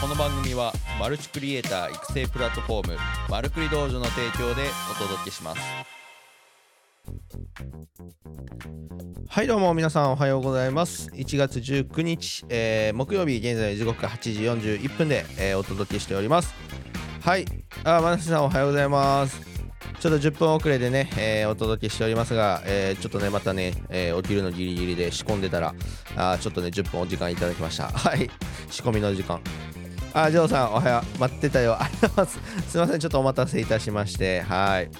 この番組はマルチクリエイター育成プラットフォームマルクリ道場の提供でお届けします。はいどうも皆さんおはようございます。1月19日、えー木曜日現在時刻8時41分で、えーお届けしております。はいあマナシさんおはようございます。ちょっと10分遅れでね、えーお届けしておりますが、えーちょっとねまたね、えー起きるのギリギリで仕込んでたらあちょっとね10分お時間いただきました。はい仕込みの時間。あジョーさんおはよう待ってたよありがとうございますすいませんちょっとお待たせいたしましてはい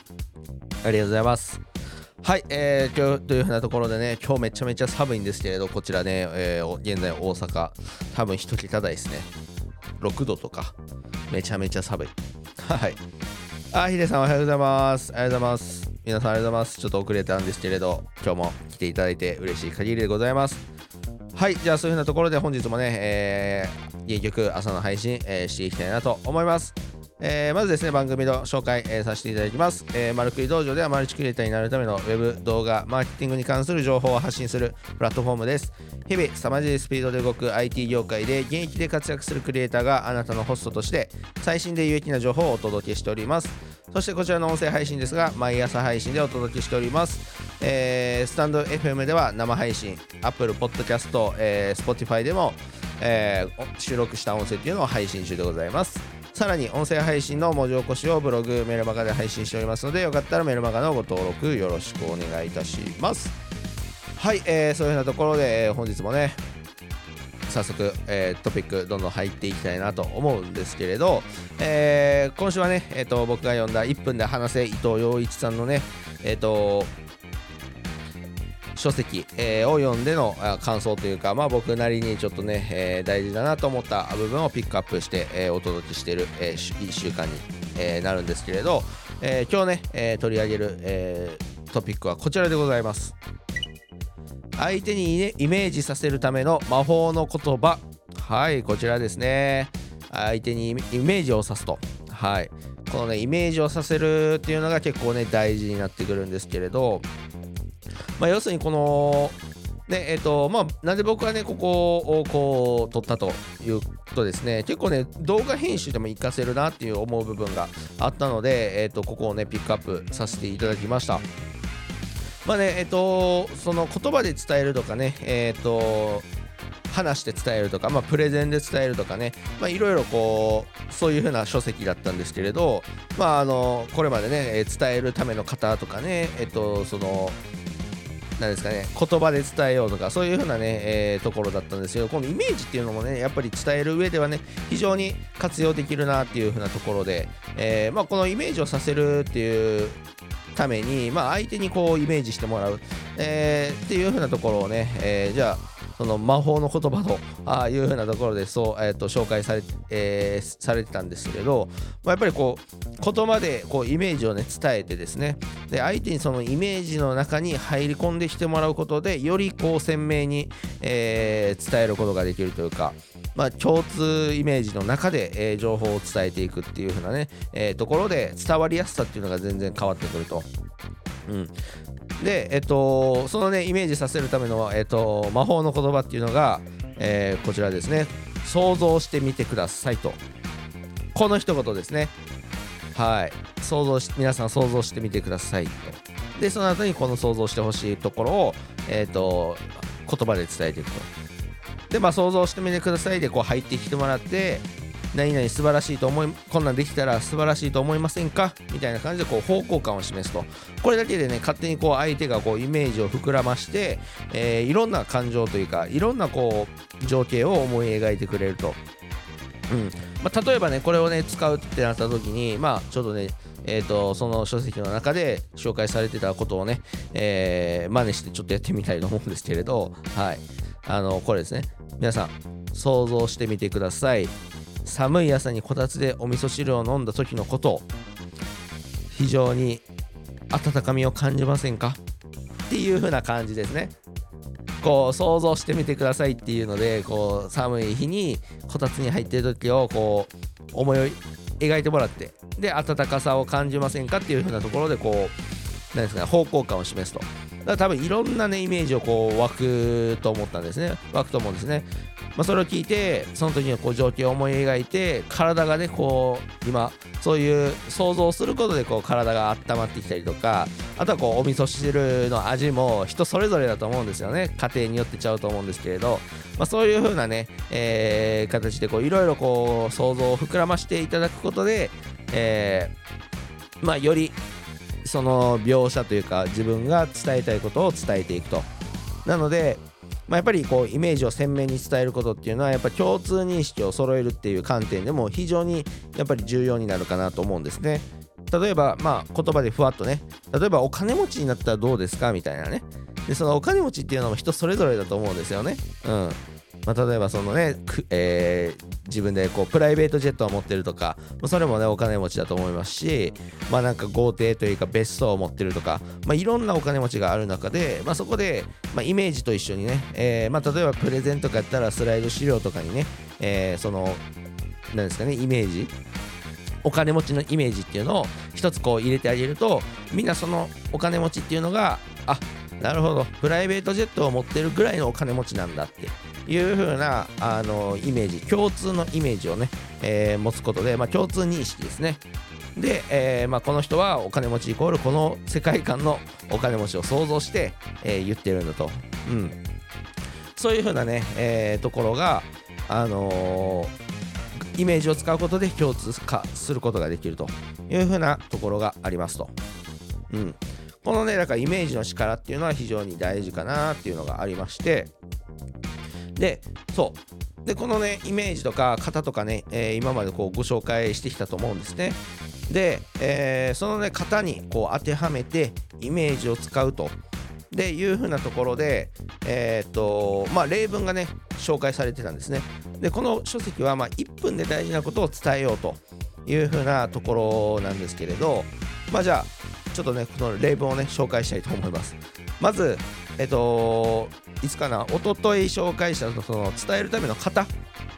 ありがとうございますはい、えー、今日というふうなところでね、今日めちゃめちゃ寒いんですけれど、こちらね、えー現在大阪、多分一桁台ですね。6度とか、めちゃめちゃ寒い。はい。あ、ヒデさんおはようございます。ありがとうございます。皆さんありがとうございます。ちょっと遅れたんですけれど、今日も来ていただいて嬉しい限りでございます。はい、じゃあそういうふうなところで本日もね、えー、原曲朝の配信、えーしていきたいなと思います。えーまずですね、番組の紹介、えーさせていただきます。えー、マルクリ道場ではマルチクリエイターになるためのウェブ動画、マーケティングに関する情報を発信するプラットフォームです。日々、凄まじいスピードで動く IT 業界で現役で活躍するクリエイターがあなたのホストとして最新で有益な情報をお届けしております。そしてこちらの音声配信ですが、毎朝配信でお届けしております。えースタンド FM では生配信、Apple Podcast、えー Spotify でも、えー収録した音声っていうのを配信中でございます。さらに音声配信の文字起こしをブログ、メルマガで配信しておりますので、よかったらメルマガのご登録よろしくお願いいたします。はい、えーそういうようなところで、えー本日もね、早速、えートピックどんどん入っていきたいなと思うんですけれど、えー今週はね、えー、と僕が読んだ1分で話せ伊藤洋一さんのね、えっ、と書籍、えーを読んでの感想というか、まあ、僕なりにちょっとね、えー大事だなと思った部分をピックアップして、えーお届けしている、え1週間に、えなるんですけれど、え今日ね、え取り上げる、えトピックはこちらでございます。相手にイメイメージさせるための魔法の言葉。はいこちらですね。相手にイメージを指すと。はい。このねイメージをさせるっていうのが結構ね大事になってくるんですけれどまあ要するにこのねえっ、とまあなんで僕はねここをこう撮ったというとですね。結構ね動画編集でも活かせるなっていう思う部分があったのでえっ、とここをねピックアップさせていただきました。まあね、えっと、その言葉で伝えるとかね、えっと、話して伝えるとか、まあ、プレゼンで伝えるとかね、まあ、いろいろこう、そういうふうな書籍だったんですけれど、まあ、あの、これまでね、え伝えるための方とかね、えっと、その、なんですかね、言葉で伝えようとか、そういうふうなね、えーところだったんですけど、このイメージっていうのもね、やっぱり伝える上ではね、非常に活用できるなっていうふうなところで、えーまあ、このイメージをさせるっていうために、まあ、相手にこうイメージしてもらう、えーっていうふうなところをね、えーじゃあその魔法の言葉とああいう風なところでそう、えー、と紹介され,、えーされてたんですけれど、まあ、やっぱりこう言葉でこうイメージをね伝えてですね。で相手にそのイメージの中に入り込んできてもらうことでよりこう鮮明に、えー伝えることができるというかまあ、共通イメージの中で、えー情報を伝えていくっていう風なね、えーところで伝わりやすさっていうのが全然変わってくると。うん、で、えっと、そのね、イメージさせるための、えっと、魔法の言葉っていうのが、えーこちらですね。想像してみてくださいと。この一言ですね。はい。想像し、皆さん想像してみてくださいと。で、その後にこの想像してほしいところを、えっと、言葉で伝えていくと。で、まあ、想像してみてくださいで、こう入ってきてもらって、何々素晴らしいと思い、こんなんできたら素晴らしいと思いませんか？みたいな感じで、こう方向感を示すと。これだけでね、勝手にこう相手がこうイメージを膨らまして、えーいろんな感情というか、いろんなこう情景を思い描いてくれると。うんまあ、例えばね、これをね、使うってなった時に、まあ、ちょっとね、えー、とその書籍の中で紹介されてたことをね、えー真似してちょっとやってみたいと思うんですけれど、はい、あのこれですね皆さん想像してみてください寒い朝にこたつでお味噌汁を飲んだ時のこと非常に温かみを感じませんか？っていう風な感じですね。こう想像してみてくださいっていうのでこう寒い日にこたつに入ってる時をこう思い描いてもらってで暖かさを感じませんか？っていう風なところでこうなんですか方向感を示すと。から多分いろんなねイメージをこう湧くと思ったんですね。湧くと思うんですね。まあ、それを聞いてその時のこう状況を思い描いて体がねこう今そういう想像することでこう体が温まってきたりとかあとはこうお味噌汁の味も人それぞれだと思うんですよね。家庭によってちゃうと思うんですけれど、まあ、そういう風なね、えー、形でいろいろこう想像を膨らましていただくことで、えー、まあよりその描写というか自分が伝えたいことを伝えていくと。なのでまあ、やっぱりこうイメージを鮮明に伝えることっていうのはやっぱ共通認識を揃えるっていう観点でも非常にやっぱり重要になるかなと思うんですね。例えばまあ言葉でふわっとね。例えばお金持ちになったらどうですか？みたいなね。でそのお金持ちっていうのも人それぞれだと思うんですよね。うん。まあ、例えばそのね、えー、自分でこうプライベートジェットを持ってるとか、それもねお金持ちだと思いますしまあなんか豪邸というか別荘を持ってるとか、まあ、いろんなお金持ちがある中で、まあ、そこで、まあ、イメージと一緒にね、えーまあ、例えばプレゼントかやったらスライド資料とかにね、えー、そのなんですかねイメージお金持ちのイメージっていうのを一つこう入れてあげるとみんなそのお金持ちっていうのがあなるほど。プライベートジェットを持ってるぐらいのお金持ちなんだっていう風なあのイメージ共通のイメージをね、えー、持つことで、まあ、共通認識ですね。で、えーまあ、この人はお金持ちイコールこの世界観のお金持ちを想像して、えー、言ってるんだと、うん、そういう風なね、え、ところがあの、イメージを使うことで共通化することができるという風なところがありますと、うん、このねだからイメージの力っていうのは非常に大事かなっていうのがありまして。でそう。でこのねイメージとか型とかね、えー、今までこうご紹介してきたと思うんですね。で、えー、そのね型にこう当てはめてイメージを使うと。でいうふうなところで、えー、っとまあ、例文がね紹介されてたんですね。でこの書籍はま1分で大事なことを伝えようというふうなところなんですけれど。まあじゃあちょっとねこの例文をね紹介したいと思います。まずえっといつかな一昨日紹介したその伝えるための型。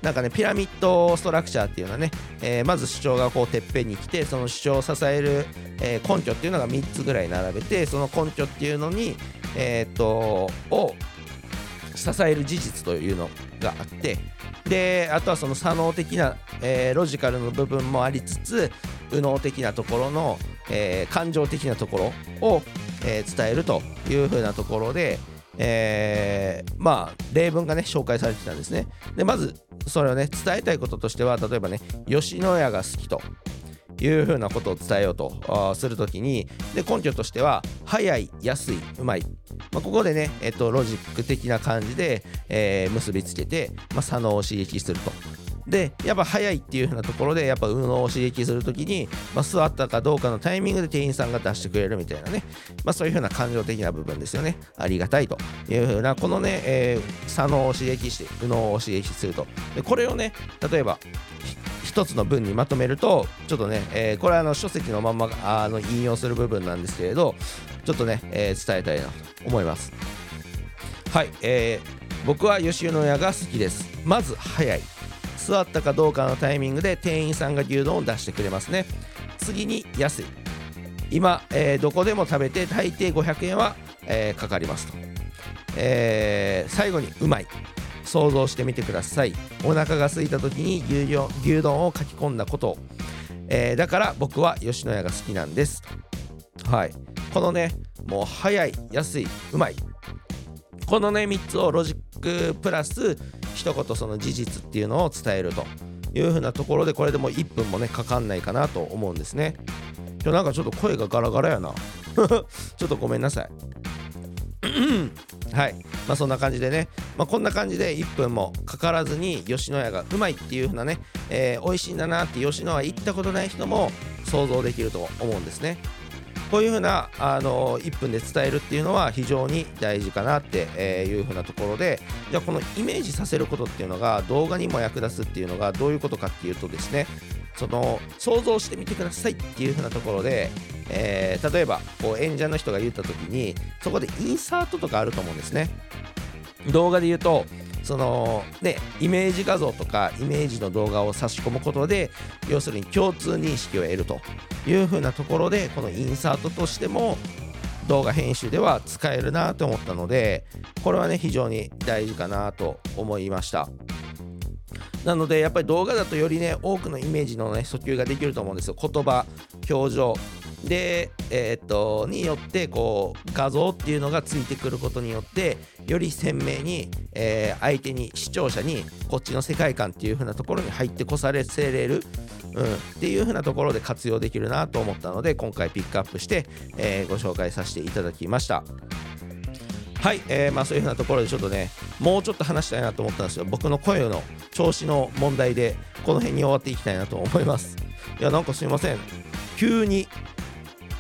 なんかねピラミッドストラクチャーっていうのはね、えー、まず主張がこうてっぺんに来てその主張を支える、えー、根拠っていうのが3つぐらい並べてその根拠っていうのにえー、っとを支える事実というのがあってであとはその左脳的な、えー、ロジカルの部分もありつつ右脳的なところの、えー、感情的なところを、えー、伝えるというふうなところで、えー、まあ例文がね紹介されてたんですね。でまずそれをね伝えたいこととしては例えばね吉野家が好きというふうなことを伝えようとするときにで根拠としては早い安いうまい、まあ、ここでね、えっと、ロジック的な感じで、えー、結びつけて、まあ、左脳を刺激すると。でやっぱ早いっていう風なところでやっぱ右脳を刺激するときに、まあ、座ったかどうかのタイミングで店員さんが出してくれるみたいなね、まあ、そういう風な感情的な部分ですよね。ありがたいという風なこのね、えー、左脳を刺激して右脳を刺激すると。でこれをね例えば一つの文にまとめるとちょっとね、えー、これはあの書籍のままあの引用する部分なんですけれどちょっとね、えー、伝えたいなと思います。はい、えー、僕は吉野家が好きです。まず早い。座ったかどうかのタイミングで店員さんが牛丼を出してくれますね。次に安い。今、えー、どこでも食べて大抵500円は、えー、かかりますと、えー、最後にうまい。想像してみてください。お腹が空いた時に牛牛丼を書き込んだこと。を、え、だから僕は吉野家が好きなんです。はい。このねもう早い安いうまい。このね3つをロジックプラス一言その事実っていうのを伝えるというふうなところでこれでもう1分もねかかんないかなと思うんですね。今日なんかちょっと声がガラガラやな。ちょっとごめんなさい。はい。まあそんな感じでね、まあ、こんな感じで1分もかからずに吉野家がうまいっていう風なね、えー、美味しいんだなって吉野家行ったことない人も想像できると思うんですね。こういうふうなあの1分で伝えるっていうのは非常に大事かなっていうふうなところでじゃあこのイメージさせることっていうのが動画にも役立つっていうのがどういうことかっていうとですねその想像してみてくださいっていうふうなところで、えー、例えばこう演者の人が言った時にそこでインサートとかあると思うんですね。動画で言うとそのねイメージ画像とかイメージの動画を差し込むことで要するに共通認識を得るというふうなところでこのインサートとしても動画編集では使えるなと思ったのでこれはね非常に大事かなと思いました。なのでやっぱり動画だとよりね多くのイメージのね訴求ができると思うんですよ。言葉表情で、えー、っとによってこう画像っていうのがついてくることによってより鮮明に、えー、相手に視聴者にこっちの世界観っていう風なところに入ってこされせれる、うん、っていう風なところで活用できるなと思ったので今回ピックアップして、えー、ご紹介させていただきました。はい、えー、まあそういう風なところでちょっとねもうちょっと話したいなと思ったんですよ。僕の声の調子の問題でこの辺に終わっていきたいなと思います。いやなんかすいません。急に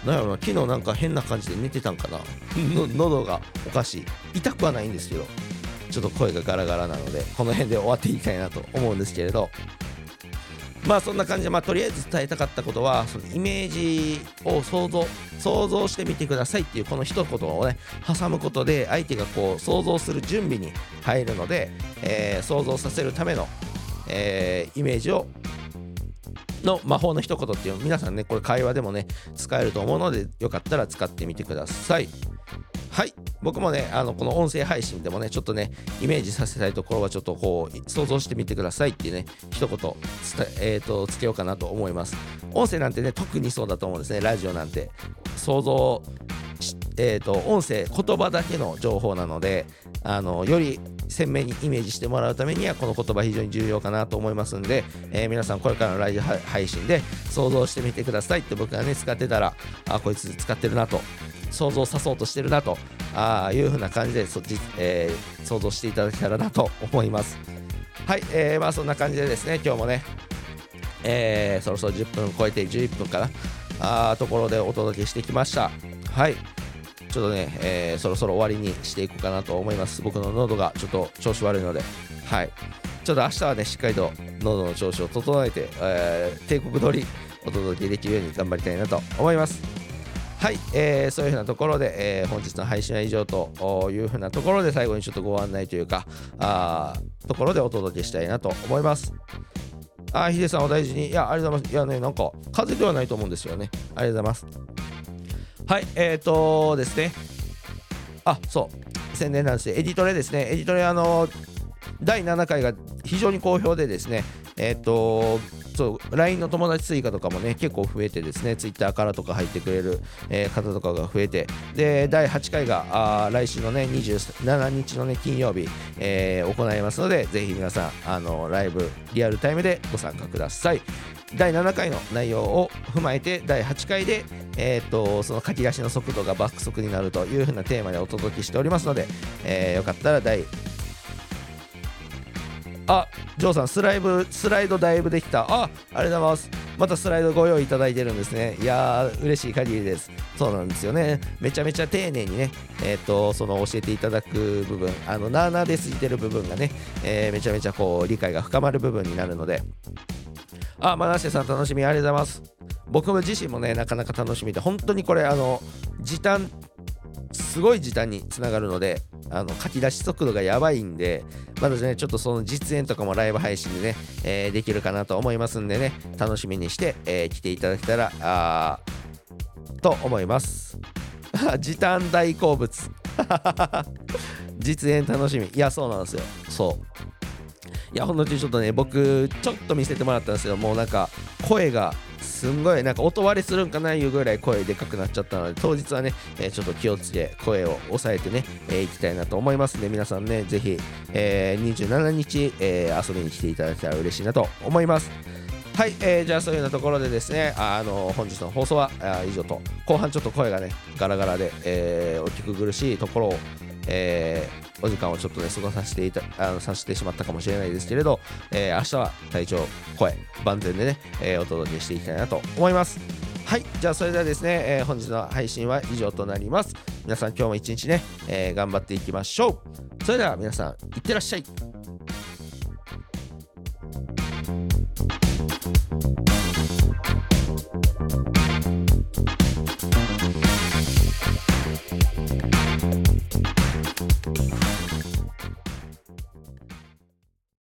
なんやろな昨日なんか変な感じで寝てたんかな。の喉がおかしい。痛くはないんですけどちょっと声がガラガラなのでこの辺で終わっていきたいなと思うんですけれど。まあそんな感じで、まあ、とりあえず伝えたかったことはそのイメージを想像想像してみてくださいっていうこの一言をね挟むことで相手がこう想像する準備に入るので、えー、想像させるための、えー、イメージをの魔法の一言っていう皆さんねこれ会話でもね使えると思うのでよかったら使ってみてください。はい。僕もねあのこの音声配信でもねちょっとねイメージさせたいところはちょっとこう想像してみてくださいっていうね一言伝えーと、つけようかなと思います。音声なんてね特にそうだと思うんですね。ラジオなんて。想像えーと、音声言葉だけの情報なのであのより鮮明にイメージしてもらうためにはこの言葉非常に重要かなと思いますんで、えー、皆さんこれからのライブ配信で想像してみてくださいって僕がね使ってたらあこいつ使ってるなと想像さそうとしてるなとあいう風な感じでそじ、えー、想像していただけたらなと思います。はい、えー、まあそんな感じでですね今日もね、えー、そろそろ10分超えて11分かなあところでお届けしてきました。はい。ちょっとね、えー、そろそろ終わりにしていこうかなと思います。僕の喉がちょっと調子悪いので、はい。ちょっと明日はね、しっかりと喉の調子を整えて、えー、帝国通りお届けできるように頑張りたいなと思います。はい、えー、そういうふうなところで、えー、本日の配信は以上というふうなところで最後にちょっとご案内というか、あところでお届けしたいなと思います。あ、ヒデさんお大事に。いや、ありがとうございます。いやね、なんか、風邪ではないと思うんですよね。ありがとうございます。はい、えっ、ー、とですね。あ、そう。宣伝なんですエディトレですね。エディトレ、あの、第7回が非常に好評でですね、えっ、ー、と、そう LINE の友達追加とかもね結構増えてですね Twitter からとか入ってくれる、えー、方とかが増えてで第8回があ来週のね27日のね金曜日、えー、行いますのでぜひ皆さんあのライブリアルタイムでご参加ください第7回の内容を踏まえて第8回で、えーと、その書き出しの速度が爆速になるというふうなテーマでお届けしておりますので、えー、よかったら第あジョーさんスライブスライドだいぶできた。あありがとうございます。またスライドご用意いただいてるんですね。いやー嬉しい限りです。そうなんですよね。めちゃめちゃ丁寧にねえっ、ー、とその教えていただく部分あのなーなーで過ぎてる部分がね、えー、めちゃめちゃこう理解が深まる部分になるのであ、マナシェさん楽しみありがとうございます。僕自身もね、なかなか楽しみで、本当にこれ、あの、時短、すごい時短につながるので、あの書き出し速度がやばいんで、まだね、ちょっとその実演とかもライブ配信でね、えー、できるかなと思いますんでね、楽しみにして、えー、来ていただけたら、あと思います。時短大好物。実演楽しみ。いや、そうなんですよ。そう。いや、ほんとにちょっとね、僕、ちょっと見せてもらったんですけど、もうなんか、声が、すんごいなんか音割れするんかないうぐらい声でかくなっちゃったので当日はね、えー、ちょっと気をつけ声を抑えてね、えー、いきたいなと思いますので皆さんねぜひ、えー、27日、えー、遊びに来ていただけたら嬉しいなと思います。はい、えー、じゃあそういうようなところでですね、あの本日の放送は以上と、後半ちょっと声がね、ガラガラで、えー、お聞く苦しいところを、えー、お時間をちょっとね、過ごさせていたあのさせてしまったかもしれないですけれど、えー、明日は体調、声、万全でね、えー、お届けしていきたいなと思います。はい、じゃあそれではですね、えー、本日の配信は以上となります。皆さん今日も一日ね、えー、頑張っていきましょう。それでは皆さん、いってらっしゃい。